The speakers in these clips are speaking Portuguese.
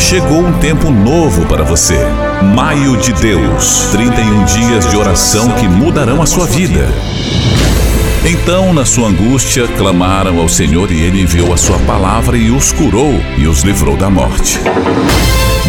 Chegou um tempo novo para você. Maio de Deus 31 dias de oração que mudarão a sua vida. Então, na sua angústia, clamaram ao Senhor e ele enviou a sua palavra e os curou e os livrou da morte.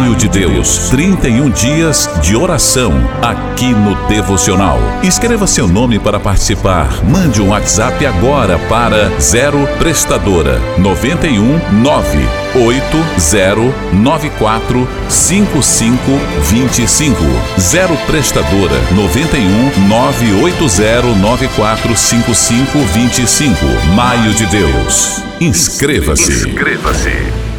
Maio de Deus, 31 dias de oração aqui no Devocional. Escreva seu nome para participar. Mande um WhatsApp agora para 0 Prestadora 91 9 8094 5525 0 Prestadora 91 98094 5525 Maio de Deus. Inscreva-se. Inscreva-se.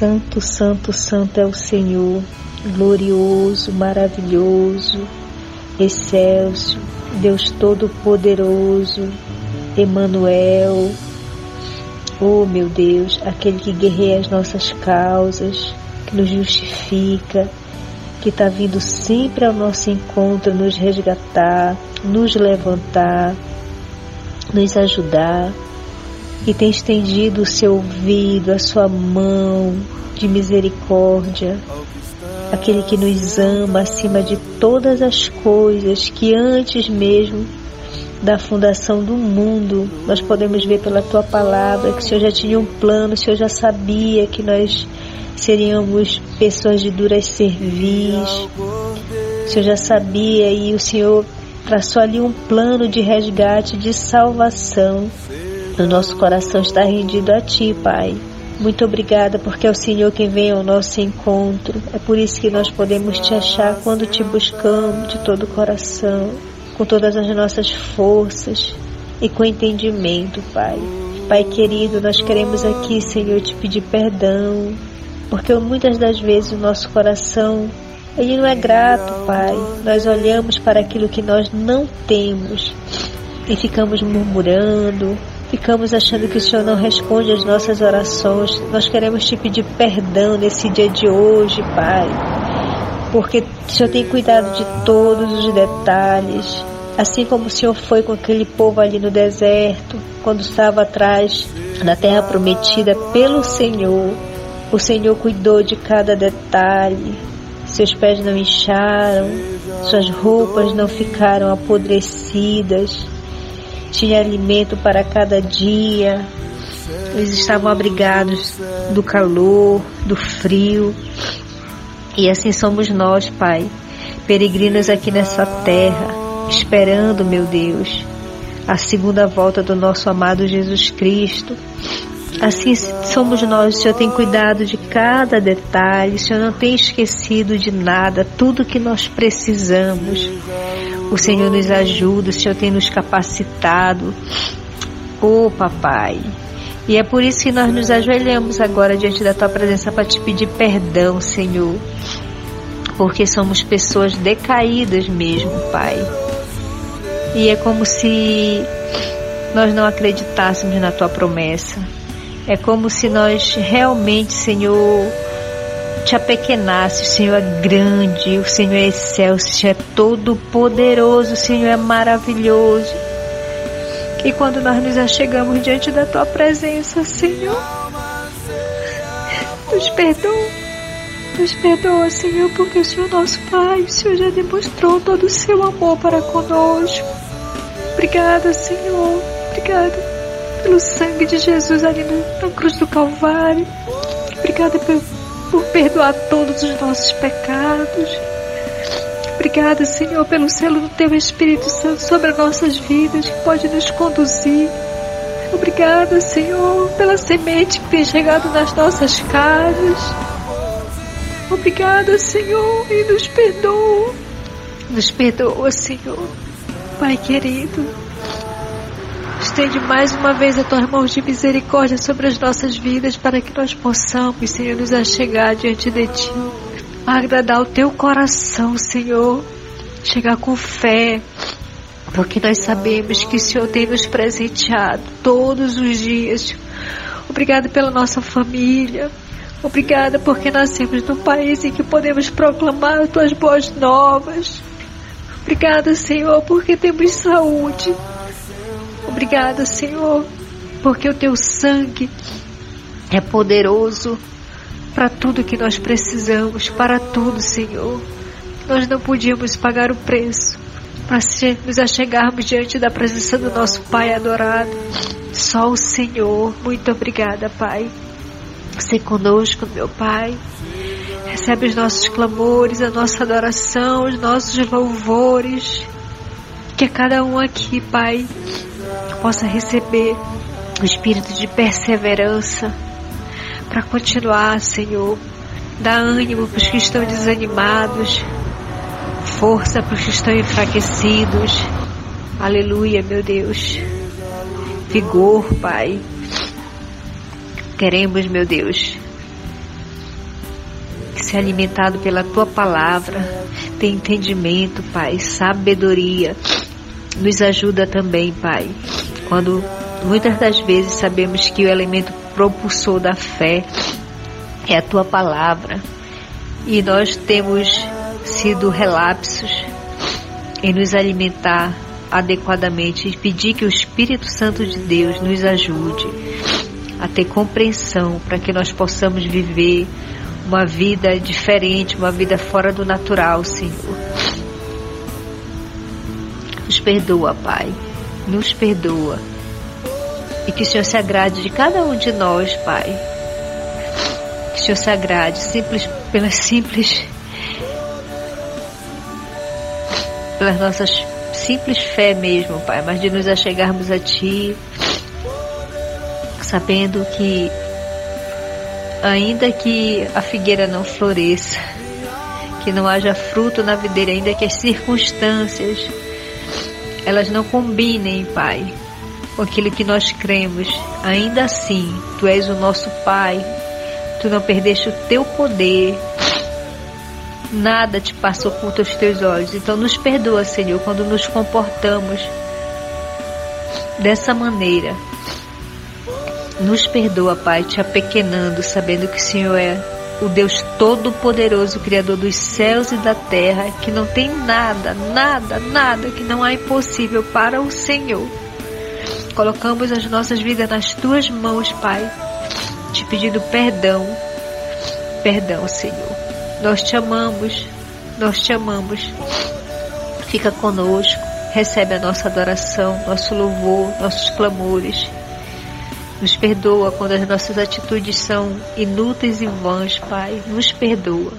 Santo, Santo, Santo é o Senhor, glorioso, maravilhoso, excelso, Deus Todo-Poderoso, Emanuel. Oh meu Deus, aquele que guerreia as nossas causas, que nos justifica, que está vindo sempre ao nosso encontro, nos resgatar, nos levantar, nos ajudar e tem estendido o seu ouvido, a sua mão de misericórdia, aquele que nos ama acima de todas as coisas, que antes mesmo da fundação do mundo, nós podemos ver pela tua palavra que o Senhor já tinha um plano, o Senhor já sabia que nós seríamos pessoas de duras cervis, o Senhor já sabia e o Senhor traçou ali um plano de resgate, de salvação o nosso coração está rendido a Ti, Pai. Muito obrigada, porque é o Senhor quem vem ao nosso encontro. É por isso que nós podemos te achar quando te buscamos de todo o coração, com todas as nossas forças e com entendimento, Pai. Pai querido, nós queremos aqui, Senhor, te pedir perdão, porque muitas das vezes o nosso coração ele não é grato, Pai. Nós olhamos para aquilo que nós não temos e ficamos murmurando, ficamos achando que o Senhor não responde às nossas orações. Nós queremos te pedir perdão nesse dia de hoje, Pai, porque o Senhor tem cuidado de todos os detalhes. Assim como o Senhor foi com aquele povo ali no deserto, quando estava atrás da terra prometida pelo Senhor, o Senhor cuidou de cada detalhe. Seus pés não incharam, suas roupas não ficaram apodrecidas tinha alimento para cada dia, eles estavam abrigados do calor, do frio. E assim somos nós, Pai, peregrinos aqui nessa terra, esperando, meu Deus, a segunda volta do nosso amado Jesus Cristo. Assim somos nós, o Senhor tem cuidado de cada detalhe, o Senhor não tem esquecido de nada, tudo que nós precisamos. O Senhor nos ajuda, o Senhor tem nos capacitado. Oh, papai. E é por isso que nós nos ajoelhamos agora diante da tua presença para te pedir perdão, Senhor. Porque somos pessoas decaídas mesmo, Pai. E é como se nós não acreditássemos na tua promessa. É como se nós realmente, Senhor, te apequenasse. O Senhor é grande, o Senhor é excelso, o Senhor é todo poderoso, o Senhor é maravilhoso. E quando nós nos achegamos diante da tua presença, Senhor, nos perdoa. Nos perdoa, Senhor, porque o Senhor é nosso Pai, o Senhor já demonstrou todo o seu amor para conosco. Obrigada, Senhor. Obrigada pelo sangue de Jesus ali na cruz do Calvário. Obrigada por, por perdoar todos os nossos pecados. Obrigada, Senhor, pelo selo do Teu Espírito Santo sobre as nossas vidas, que pode nos conduzir. Obrigada, Senhor, pela semente que tem chegado nas nossas casas. Obrigada, Senhor, e nos perdoa. Nos perdoa, Senhor. Pai querido, estende mais uma vez a tua mão de misericórdia sobre as nossas vidas para que nós possamos, Senhor, nos achegar diante de Ti agradar o teu coração, Senhor. Chegar com fé, porque nós sabemos que o Senhor tem nos presenteado todos os dias. Obrigada pela nossa família. Obrigada porque nascemos num país em que podemos proclamar as tuas boas novas. Obrigada, Senhor, porque temos saúde. Obrigada, Senhor, porque o teu sangue é poderoso para tudo que nós precisamos, para tudo, Senhor. Nós não podíamos pagar o preço para nos achegarmos diante da presença do nosso Pai adorado. Só o Senhor. Muito obrigada, Pai. Se conosco, meu Pai. Recebe os nossos clamores, a nossa adoração, os nossos louvores. Que cada um aqui, Pai, possa receber o espírito de perseverança para continuar, Senhor. Dá ânimo para os que estão desanimados, força para os que estão enfraquecidos. Aleluia, meu Deus. Vigor, Pai. Queremos, meu Deus, ser alimentado pela tua palavra, ter entendimento, Pai, sabedoria. Nos ajuda também, Pai, quando muitas das vezes sabemos que o elemento propulsor da fé é a tua palavra. E nós temos sido relapsos em nos alimentar adequadamente e pedir que o Espírito Santo de Deus nos ajude a ter compreensão para que nós possamos viver uma vida diferente, uma vida fora do natural, Senhor. Nos perdoa, Pai. Nos perdoa e que o Senhor se agrade de cada um de nós, Pai. Que o Senhor se agrade simples, pela simples. pelas nossas simples fé mesmo, Pai, mas de nos achegarmos a Ti, sabendo que, ainda que a figueira não floresça, que não haja fruto na videira, ainda que as circunstâncias elas não combinem, Pai, com aquilo que nós cremos. Ainda assim, Tu és o nosso Pai, Tu não perdeste o Teu poder, nada te passou com os Teus olhos. Então, nos perdoa, Senhor, quando nos comportamos dessa maneira. Nos perdoa, Pai, te apequenando, sabendo que o Senhor é o Deus Todo-Poderoso, Criador dos céus e da terra, que não tem nada, nada, nada que não há impossível para o Senhor. Colocamos as nossas vidas nas tuas mãos, Pai, te pedindo perdão. Perdão, Senhor. Nós te amamos, nós te amamos. Fica conosco, recebe a nossa adoração, nosso louvor, nossos clamores. Nos perdoa quando as nossas atitudes são inúteis e vãs, Pai. Nos perdoa.